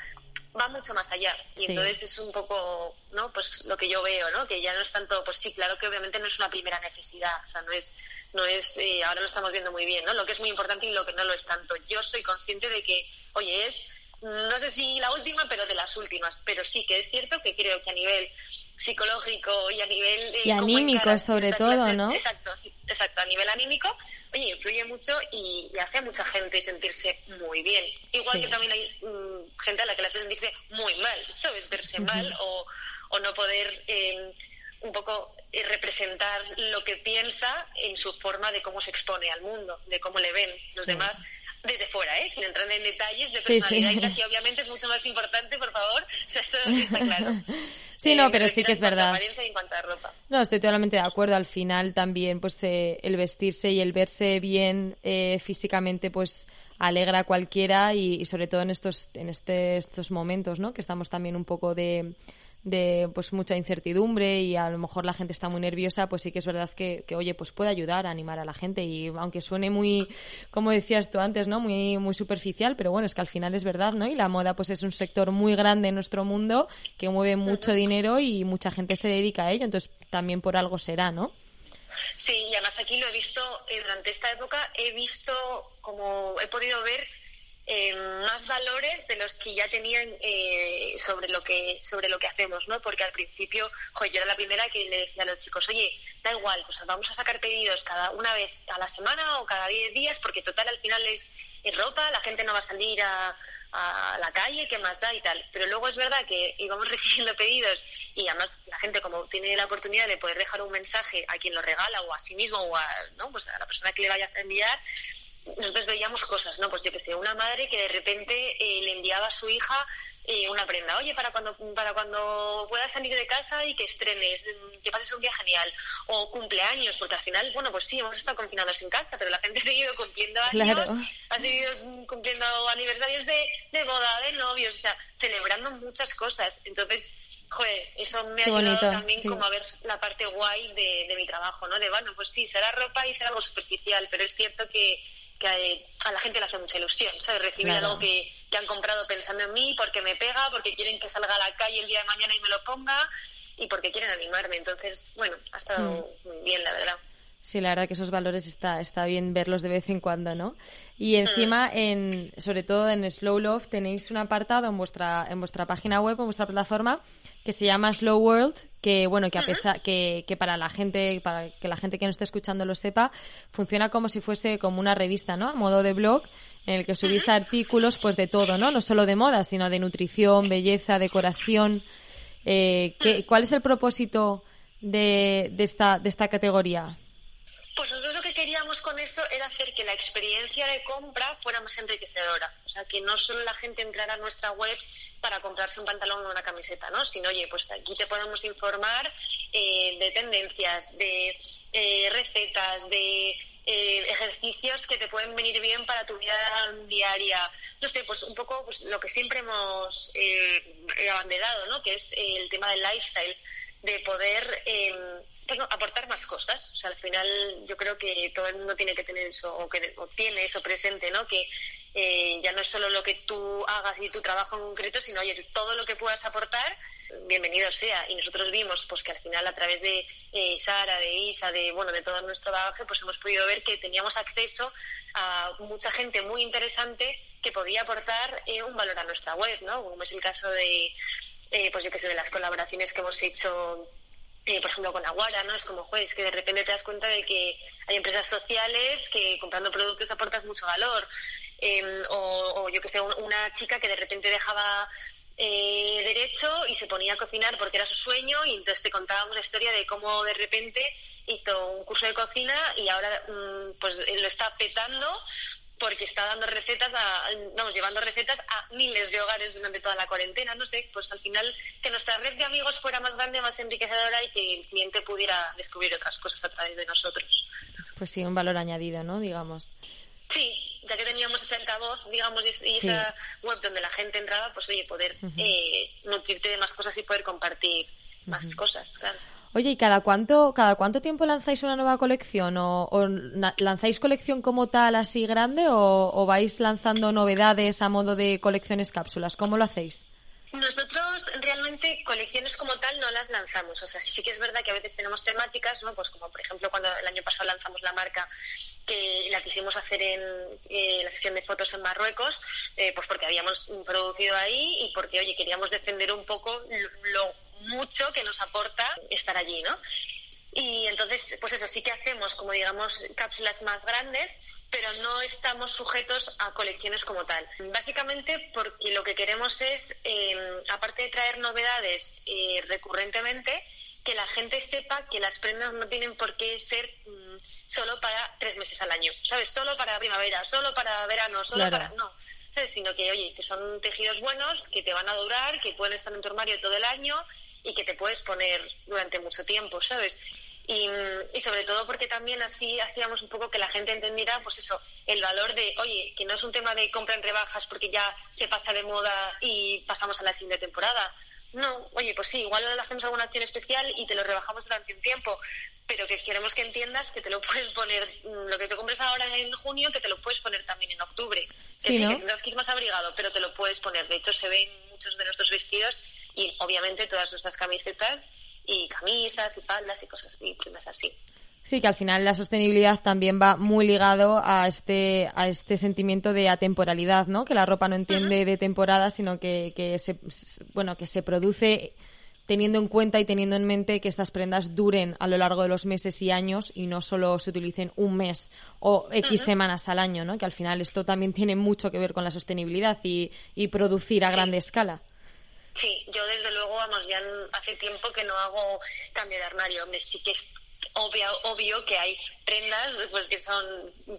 va mucho más allá. Y entonces es un poco no pues lo que yo veo no que ya no es tanto pues sí claro que obviamente no es una primera necesidad o sea no es no es eh, ahora lo estamos viendo muy bien no lo que es muy importante y lo que no lo es tanto. Yo soy consciente de que oye es no sé si la última pero de las últimas. Pero sí que es cierto que creo que a nivel psicológico y a nivel eh, y anímico sobre todo no exacto exacto a nivel anímico oye, influye mucho y, hace a mucha gente sentirse muy bien. Igual que también hay mm, gente a la que le hace sentirse muy mal, ¿sabes? Verse mal o, o, no poder em, un poco eh, representar lo que piensa en su forma de cómo se expone al mundo, de cómo le ven los demás desde fuera, ¿eh? sin entrar en detalles de personalidad, que obviamente es mucho más importante, por favor, o sea, eso está claro. Sí, no, eh, pero sí que es verdad. En cuanto a ropa. No, estoy totalmente de acuerdo. Al final también, pues eh, el vestirse y el verse bien eh, físicamente, pues alegra a cualquiera y, y, sobre todo en estos en este, estos momentos, ¿no? Que estamos también un poco de de pues mucha incertidumbre y a lo mejor la gente está muy nerviosa, pues sí que es verdad que, que, oye, pues puede ayudar a animar a la gente y aunque suene muy, como decías tú antes, ¿no? Muy, muy superficial, pero bueno, es que al final es verdad, ¿no? Y la moda pues es un sector muy grande en nuestro mundo que mueve mucho dinero y mucha gente se dedica a ello, entonces también por algo será, ¿no? Sí, y además aquí lo he visto, eh, durante esta época he visto, como he podido ver, eh, más valores de los que ya tenían eh, sobre lo que sobre lo que hacemos, ¿no? Porque al principio, yo era la primera que le decía a los chicos, oye, da igual, pues vamos a sacar pedidos cada una vez a la semana o cada diez días, porque total al final es, es ropa, la gente no va a salir a, a la calle, ¿qué más da y tal. Pero luego es verdad que íbamos recibiendo pedidos y además la gente como tiene la oportunidad de poder dejar un mensaje a quien lo regala o a sí mismo o a, ¿no? pues a la persona que le vaya a enviar, nosotros veíamos cosas, ¿no? Pues yo que sé, una madre que de repente eh, le enviaba a su hija eh, una prenda. Oye, para cuando para cuando puedas salir de casa y que estrenes, que pases un día genial. O cumpleaños, porque al final, bueno, pues sí, hemos estado confinados en casa, pero la gente ha seguido cumpliendo años, ha seguido cumpliendo aniversarios de, de boda, de novios, o sea, celebrando muchas cosas. Entonces, joder, eso me ha ayudado también como a ver la parte guay de, de mi trabajo, ¿no? De, bueno, pues sí, será ropa y será algo superficial, pero es cierto que que a la gente le hace mucha ilusión, ¿sabes? Recibir algo que, que, han comprado pensando en mí, porque me pega, porque quieren que salga a la calle el día de mañana y me lo ponga, y porque quieren animarme. Entonces, bueno, ha estado mm. bien, la verdad. Sí, la verdad que esos valores está, está bien verlos de vez en cuando, ¿no? Y encima, mm. en, sobre todo en Slow Love, tenéis un apartado en vuestra, en vuestra página web, en vuestra plataforma, que se llama Slow World, que bueno, que a pesar que, que para la gente, para que la gente que no esté escuchando lo sepa, funciona como si fuese como una revista, ¿no? A modo de blog, en el que subís artículos pues de todo, ¿no? No solo de moda, sino de nutrición, belleza, decoración. Eh, ¿qué, ¿Cuál es el propósito de, de, esta, de esta categoría? Pues nosotros lo que queríamos con eso era hacer que la experiencia de compra fuera más enriquecedora. O sea, que no solo la gente entrara a nuestra web para comprarse un pantalón o una camiseta, ¿no? Sino, oye, pues aquí te podemos informar eh, de tendencias, de eh, recetas, de eh, ejercicios que te pueden venir bien para tu vida diaria. No sé, pues un poco pues, lo que siempre hemos abanderado, ¿no? Que es el tema del lifestyle, de poder em, bueno, aportar más cosas. O sea, al final yo creo que todo el mundo tiene que tener eso, o que tiene eso presente, ¿no? Que eh, ya no es solo lo que tú hagas y tu trabajo en concreto, sino, oye, todo lo que puedas aportar, bienvenido sea. Y nosotros vimos, pues, que al final a través de eh, Sara, de Isa, de, bueno, de todo nuestro bagaje, pues hemos podido ver que teníamos acceso a mucha gente muy interesante que podía aportar eh, un valor a nuestra web, ¿no? Como es el caso de, pues yo que sé, de las colaboraciones que hemos hecho eh, por ejemplo, con Aguara, ¿no? Es como, juez, que de repente te das cuenta de que hay empresas sociales que comprando productos aportas mucho valor. Em, o, yo que sé, una chica que de repente dejaba eh, derecho y se ponía a cocinar porque era su sueño y entonces te contábamos la historia de cómo de repente hizo un curso de cocina y ahora mm, pues lo está petando porque está dando recetas, a, vamos, llevando recetas a miles de hogares durante toda la cuarentena, no sé, pues al final que nuestra red de amigos fuera más grande, más enriquecedora y que el cliente pudiera descubrir otras cosas a través de nosotros. Pues sí, un valor añadido, ¿no? Digamos. Sí, ya que teníamos esa altavoz, digamos, y, esa web donde la gente entraba, pues oye, poder eh, nutrirte de más cosas y poder compartir más cosas, claro. Oye, ¿y cada cuánto, cada cuánto tiempo lanzáis una nueva colección? ¿O, lanzáis colección como tal así grande o, vais lanzando novedades a modo de colecciones cápsulas? ¿Cómo lo hacéis? Nosotros realmente colecciones como tal no las lanzamos. O sea, sí que es verdad que a veces tenemos temáticas, ¿no? Pues como por ejemplo cuando el año pasado lanzamos la marca que la quisimos hacer en eh, la sesión de fotos en Marruecos, eh, pues porque habíamos producido ahí y porque, oye, queríamos defender un poco lo mucho que nos aporta estar allí, ¿no? Y entonces, pues eso, sí que hacemos como digamos cápsulas más grandes, pero no estamos sujetos a colecciones como tal. Básicamente porque lo que queremos es, em, aparte de traer novedades eh, recurrentemente, que la gente sepa que las prendas no tienen por qué ser mm, solo para tres meses al año, ¿sabes? Solo para primavera, solo para verano, solo para... No, ¿sabes? Sino que, oye, que son tejidos buenos, que te van a durar, que pueden estar en tu armario todo el año y que te puedes poner durante mucho tiempo, ¿sabes? Y, sobre todo porque también así hacíamos un poco que la gente entendiera, pues eso, el valor de, oye, que no es un tema de compra en rebajas porque ya se pasa de moda y pasamos a la siguiente temporada. No, oye, pues sí, igual le hacemos alguna acción especial y te lo rebajamos durante un tiempo, pero que queremos que entiendas que te lo puedes poner, mm, lo que te compres ahora en junio, que te lo puedes poner también en octubre. Que sí, que tendrás que ir más abrigado, pero te lo puedes poner. De hecho, se ven muchos de nuestros vestidos y obviamente todas nuestras camisetas y camisas y faldas y cosas y prendas así. Sí, que al final la sostenibilidad también va muy ligado a este, a este sentimiento de atemporalidad, ¿no? Que la ropa no entiende de temporada, sino que, que, se, bueno, que se produce teniendo en cuenta y teniendo en mente que estas prendas duren a lo largo de los meses y años y no solo se utilicen un mes o X semanas al año, ¿no? Que al final esto también tiene mucho que ver con la sostenibilidad y, y producir a grande escala. Sí, yo desde luego, vamos, ya hace tiempo que no hago cambio de armario. sí que obvio, obvio que hay prendas pues que son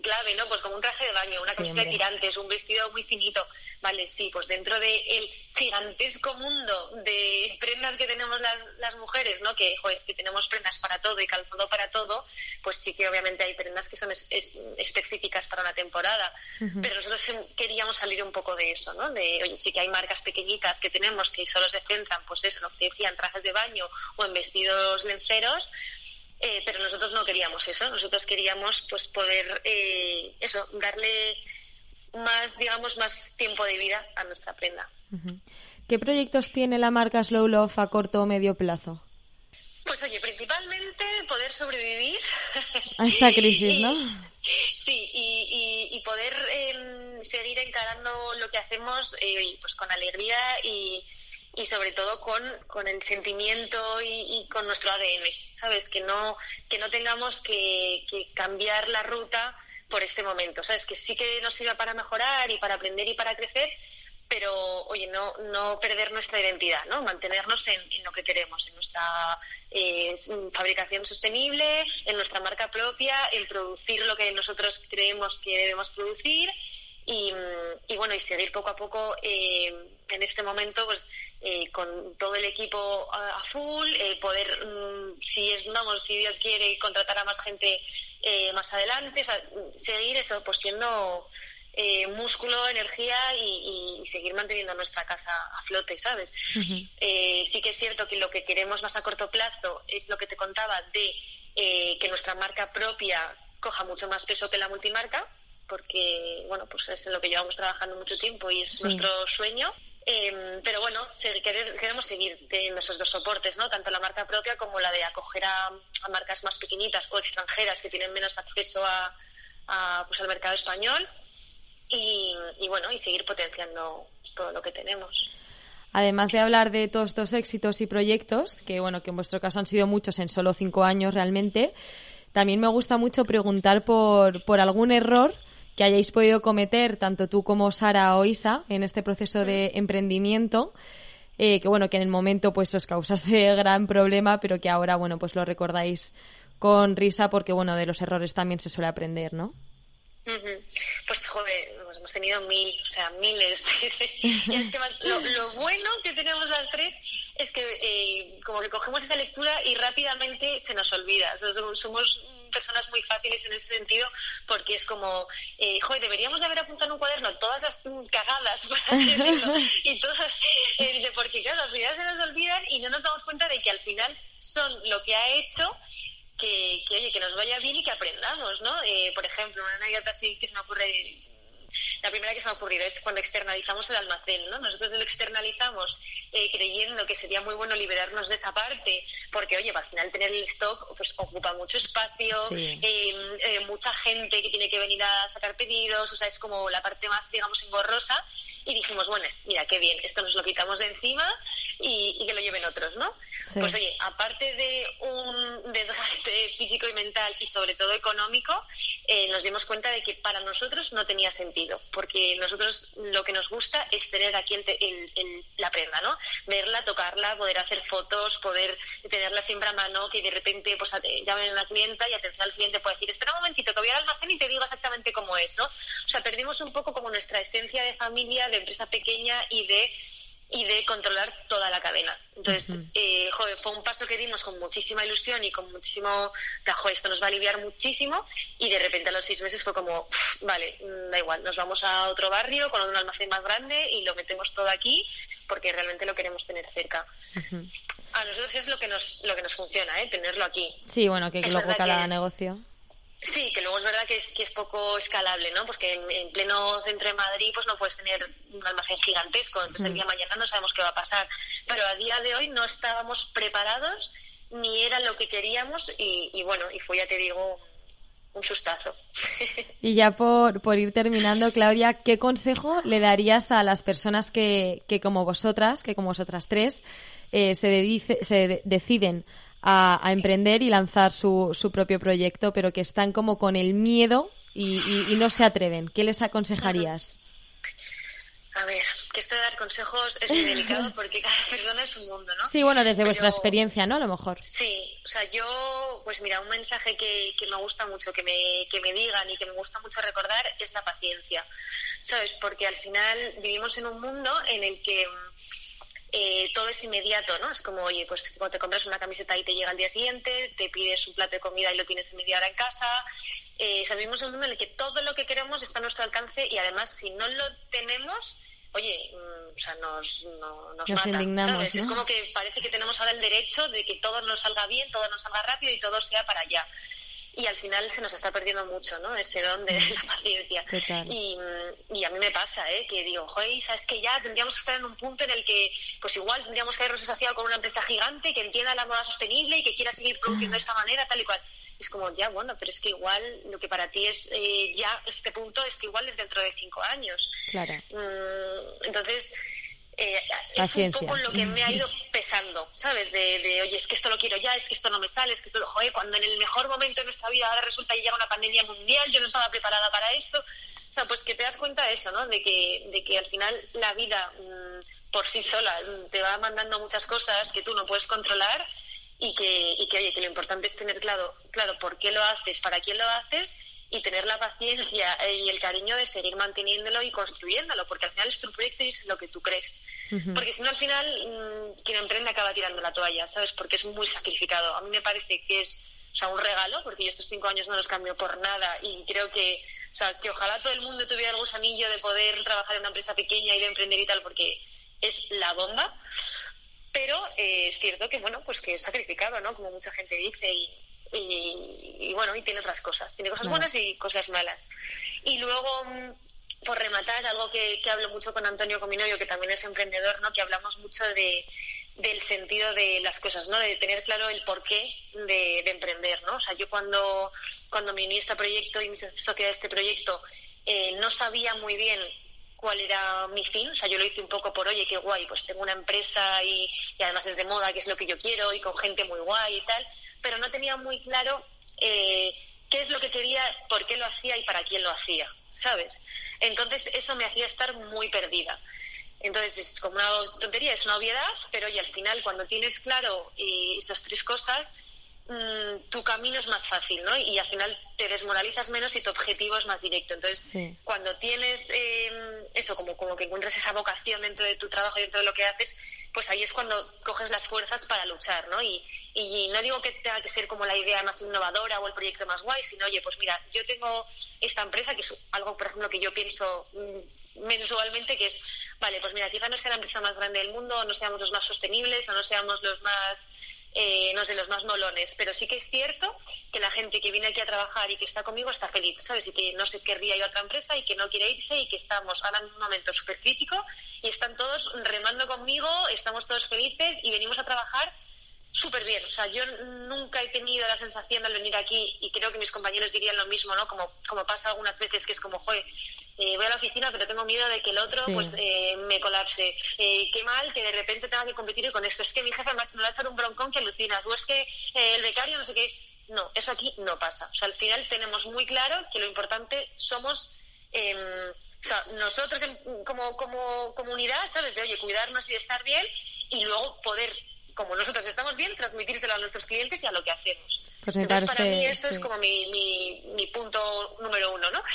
clave, ¿no? Pues como un traje de baño, una Sí, camiseta de hombre. tirantes, un vestido muy finito. Vale, sí, pues dentro del gigantesco mundo de prendas que tenemos las, las mujeres, ¿no? Que, joder, es que tenemos prendas para todo y calzado para todo, pues sí que obviamente hay prendas que son es- es- específicas para una temporada. Pero nosotros em- queríamos salir un poco de eso, ¿no? De, oye, sí que hay marcas pequeñitas que tenemos que solo se centran, pues eso, lo que te decía, en trajes de baño o en vestidos lenceros, eh, pero nosotros no queríamos eso, nosotros queríamos pues poder eh, eso, darle más, digamos, más tiempo de vida a nuestra prenda. ¿Qué proyectos tiene la marca Slow Love a corto o medio plazo? Pues oye, principalmente poder sobrevivir. A esta crisis, Y- ¿no? Sí, y, y- y poder em, seguir encarando lo que hacemos eh, pues con alegría y, y sobre todo con, con el sentimiento y, y con nuestro ADN, ¿sabes? Que no, que no tengamos que, que cambiar la ruta por este momento, ¿sabes? Que sí que nos sirva para mejorar y para aprender y para crecer, pero oye, no, no perder nuestra identidad, ¿no? Mantenernos en, lo que queremos, en nuestra eh, fabricación sostenible, en nuestra marca propia, en producir lo que nosotros creemos que debemos producir y, y bueno, y seguir poco a poco eh, en este momento, pues eh, con todo el equipo a, a full, eh, poder, mm, si es, vamos, si Dios quiere, contratar a más gente eh, más adelante, o sea, seguir eso, pues siendo eh, músculo, energía y, y seguir manteniendo nuestra casa a flote, ¿sabes? Eh, sí que es cierto que lo que queremos más a corto plazo es lo que te contaba de eh, que nuestra marca propia coja mucho más peso que la multimarca, porque, bueno, pues es en lo que llevamos trabajando mucho tiempo y es Sí. nuestro sueño. Eh, pero bueno, queremos seguir teniendo esos dos soportes, ¿no? Tanto la marca propia como la de acoger a, marcas más pequeñitas o extranjeras que tienen menos acceso a, a, pues, al mercado español y, y bueno, y seguir potenciando todo lo que tenemos. Además de hablar de todos estos éxitos y proyectos, que bueno, que en vuestro caso han sido muchos en solo cinco años realmente, también me gusta mucho preguntar por, por algún error que hayáis podido cometer, tanto tú como Sara o Isa, en este proceso de emprendimiento, eh, que bueno, que en el momento pues os causase gran problema, pero que ahora, bueno, pues lo recordáis con risa porque, bueno, de los errores también se suele aprender, ¿no? Pues joder, pues hemos tenido mil, o sea, miles. y es que más- lo, lo bueno que tenemos las tres es que eh, como que cogemos esa lectura y rápidamente se nos olvida. O sea, somos- personas muy fáciles en ese sentido porque es como, eh, joder, deberíamos de haber apuntado en un cuaderno todas las cagadas, por así decirlo, y todas, eh, porque claro, al final se nos olvidan y no nos damos cuenta de que al final son lo que ha hecho que, que, oye, que nos vaya bien y que aprendamos, ¿no? Eh, por ejemplo, una anécdota así que se me ocurre, la primera que se me ha ocurrido es cuando externalizamos el almacén, ¿no? Nosotros lo externalizamos eh, creyendo que sería muy bueno liberarnos de esa parte, porque, oye, al final tener el stock pues ocupa mucho espacio, Sí. eh, eh, mucha gente que tiene que venir a sacar pedidos, o sea, es como la parte más, digamos, engorrosa. Y dijimos, bueno, mira, qué bien, esto nos lo quitamos de encima y, y que lo lleven otros, ¿no? Sí. Pues oye, aparte de un desgaste físico y mental y sobre todo económico, eh, nos dimos cuenta de que para nosotros no tenía sentido, porque nosotros lo que nos gusta es tener aquí el el- el- la prenda, ¿no? Verla, tocarla, poder hacer fotos, poder tenerla siempre a mano, que de repente pues a- llamen a una clienta y atención al cliente puede decir, espera un momentito, que voy al almacén y te digo exactamente cómo es, ¿no? O sea, perdimos un poco como nuestra esencia de familia, de empresa pequeña y de y de controlar toda la cadena. Entonces, eh, joder, fue un paso que dimos con muchísima ilusión y con muchísimo, joder, esto nos va a aliviar muchísimo y de repente a los seis meses fue como, "Pff, vale, mm, da igual, nos vamos a otro barrio con un almacén más grande y lo metemos todo aquí porque realmente lo queremos tener cerca. A nosotros es lo que nos, lo que nos funciona, ¿eh? tenerlo aquí. Sí, bueno, que Es verdad cada es- negocio. Sí, que luego es verdad que es, que es poco escalable, ¿no? Pues que en, en pleno centro de Madrid pues no puedes tener un almacén gigantesco, entonces el día de mañana no sabemos qué va a pasar. Pero a día de hoy no estábamos preparados ni era lo que queríamos y, y bueno, y fue, ya te digo, un sustazo. Y ya por, por ir terminando, Claudia, ¿qué consejo le darías a las personas que, que como vosotras, que como vosotras tres, eh, se, dedice- se de- deciden a, a emprender y lanzar su, su propio proyecto, pero que están como con el miedo y, y- y no se atreven? ¿Qué les aconsejarías? A ver, que esto de dar consejos es muy delicado porque cada persona es un mundo, ¿no? Sí, bueno, desde vuestra experiencia, ¿no? A lo mejor. Sí, o sea, yo, pues mira, un mensaje que, que me gusta mucho, que me, que me digan y que me gusta mucho recordar es la paciencia, ¿sabes? Porque al final vivimos en un mundo en el que eh, todo es inmediato, ¿no? Es como, oye, pues cuando te compras una camiseta y te llega al día siguiente, te pides un plato de comida y lo tienes en media hora en casa. Eh, en un mundo en el que todo lo que queremos está a nuestro alcance y además si no lo tenemos, oye, mm, o sea, nos, no- nos, Nos mata, indignamos, ¿sabes? Es como que parece que tenemos ahora el derecho de que todo nos salga bien, todo nos salga rápido y todo sea para allá. Y al final se nos está perdiendo mucho, ¿no? Ese don de la paciencia. Mm, y a mí me pasa, ¿eh? Que digo, joder, ¿sabes que ya tendríamos que estar en un punto en el que, pues igual tendríamos que habernos asociado con una empresa gigante que entienda la moda sostenible y que quiera seguir produciendo de esta manera, tal y cual. Es como, ya, bueno, pero es que igual lo que para ti es eh, ya este punto es que igual es dentro de cinco años. Claro. Mm, entonces, eh, es un poco lo que me ha ido pesando, ¿sabes? De, de, oye, es que esto lo quiero ya, es que esto no me sale, es que esto lo... Joder, cuando en el mejor momento de nuestra vida ahora resulta que llega una pandemia mundial, yo no estaba preparada para esto. O sea, pues que te das cuenta de eso, ¿no? De que, de que al final la vida mm, por sí sola mm, te va mandando muchas cosas que tú no puedes controlar y que, y que oye, que lo importante es tener claro, claro, por qué lo haces, para quién lo haces y tener la paciencia y el cariño de seguir manteniéndolo y construyéndolo, porque al final es tu proyecto y es lo que tú crees. Porque si no, al final, mm, quien emprende acaba tirando la toalla, ¿sabes? Porque es muy sacrificado. A mí me parece que es o sea, un regalo, porque yo estos cinco años no los cambio por nada y creo que, o sea, que ojalá todo el mundo tuviera el gusanillo de poder trabajar en una empresa pequeña y de emprender y tal, porque es la bomba. Pero eh, es cierto que, bueno, pues que es sacrificado, ¿no? Como mucha gente dice y, y, y, bueno, y tiene otras cosas. Tiene cosas buenas y cosas malas. Y luego, mm, por rematar, algo que, que hablo mucho con Antonio, con mi novio, que también es emprendedor, ¿no? Que hablamos mucho de del sentido de las cosas, ¿no? De tener claro el porqué de, de emprender, ¿no? O sea, yo cuando, cuando me uní a este proyecto y me asocié a este proyecto, eh, no sabía muy bien cuál era mi fin, o sea, yo lo hice un poco por, oye, qué guay, pues tengo una empresa y, y además es de moda, que es lo que yo quiero, y con gente muy guay y tal, pero no tenía muy claro eh, qué es lo que quería, por qué lo hacía y para quién lo hacía, ¿sabes? Entonces eso me hacía estar muy perdida. Entonces es como una tontería, es una obviedad, pero oye, al final cuando tienes claro eh, esas tres cosas, mm, tu camino es más fácil, ¿no? Y al final te desmoralizas menos y tu objetivo es más directo. Entonces, Sí. cuando tienes eh, eso, como, como que encuentras esa vocación dentro de tu trabajo y dentro de lo que haces, pues ahí es cuando coges las fuerzas para luchar, ¿no? Y, y no digo que tenga que ser como la idea más innovadora o el proyecto más guay, sino, oye, pues mira, yo tengo esta empresa, que es algo, por ejemplo, que yo pienso mm, mensualmente, que es, vale, pues mira, quizá no sea la empresa más grande del mundo, o no seamos los más sostenibles, o no seamos los más eh, no sé, los más molones, pero sí que es cierto que la gente que viene aquí a trabajar y que está conmigo está feliz, ¿sabes? Y que no se querría ir a otra empresa y que no quiere irse y que estamos ahora en un momento súper crítico y están todos remando conmigo, estamos todos felices y venimos a trabajar súper bien. O sea, yo nunca he tenido la sensación al venir aquí, y creo que mis compañeros dirían lo mismo, ¿no? Como, como pasa algunas veces, que es como, joder, eh, voy a la oficina, pero tengo miedo de que el otro, Sí. pues, eh, me colapse. Eh, qué mal que de repente tenga que competir con esto. Es que mi jefe me ha- echar un broncón que alucinas. O es que eh, el becario, no sé qué. No, eso aquí no pasa. O sea, al final tenemos muy claro que lo importante somos em, o sea, nosotros en- como, como comunidad, ¿sabes? De, oye, cuidarnos y de estar bien y luego poder, como nosotros estamos bien, transmitírselo a nuestros clientes y a lo que hacemos. Pues me Entonces, para mí eso sí. es como mi, mi, mi punto número uno, ¿no?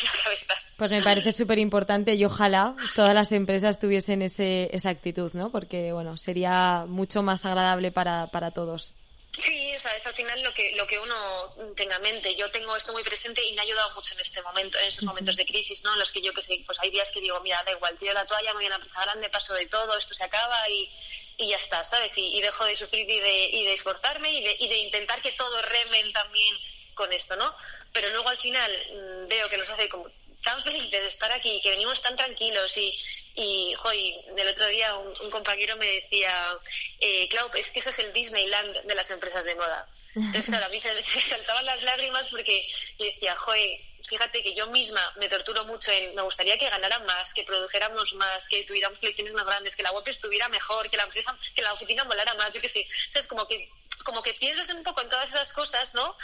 Pues me parece súper importante y ojalá todas las empresas tuviesen ese, esa actitud, ¿no? Porque, bueno, sería mucho más agradable para, para todos. Sí, o sea, es al final lo que lo que uno tenga en mente. Yo tengo esto muy presente y me ha ayudado mucho en este momento, en estos momentos de crisis, ¿no? En los que yo que sé, pues hay días que digo, mira, da igual, tiro la toalla, me voy a una empresa grande, paso de todo, esto se acaba y, y ya está, ¿sabes? Y, y dejo de sufrir y de, y de esforzarme y de, y de intentar que todos remen también con esto, ¿no? Pero luego al final mm, veo que nos hace como tan felices de estar aquí, que venimos tan tranquilos y, y joy, del otro día un, un compañero me decía, eh, claro, es que eso es el Disneyland de las empresas de moda. Entonces, claro, a mí se, se saltaban las lágrimas porque yo decía, joder, fíjate que yo misma me torturo mucho en, me gustaría que ganaran más, que produjéramos más, que tuviéramos colecciones más grandes, que la web estuviera mejor, que la empresa, que la oficina molara más, yo qué sé. Entonces, como que, como que piensas un poco en todas esas cosas, ¿no?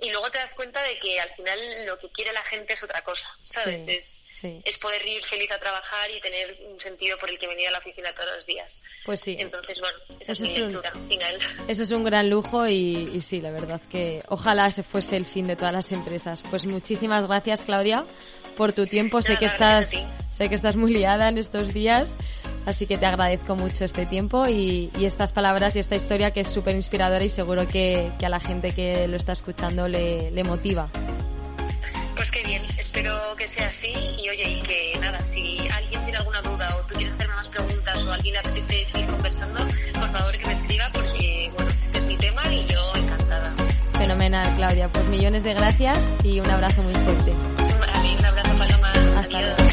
Y luego te das cuenta de que al final lo que quiere la gente es otra cosa, ¿sabes? Sí, es, es poder ir feliz a trabajar y tener un sentido por el que venir a la oficina todos los días. Pues sí. Entonces, bueno, esa es mi lectura final. Eso es un gran lujo y, y sí, la verdad que ojalá se fuese el fin de todas las empresas. Pues muchísimas gracias, Claudia, por tu tiempo. sé que estás, sé que estás muy liada en estos días. Así que te agradezco mucho este tiempo y, estas palabras y esta historia que es súper inspiradora y seguro que, a la gente que lo está escuchando le, le motiva. Pues qué bien, espero que sea así y oye, y que nada, si alguien tiene alguna duda o tú quieres hacerme más preguntas o alguien le apetece seguir conversando, por favor que me escriba porque, bueno, este es mi tema y yo encantada. Fenomenal, Claudia. Pues millones de gracias y un abrazo muy fuerte. Vale, un abrazo, Paloma. Hasta Adiós. luego.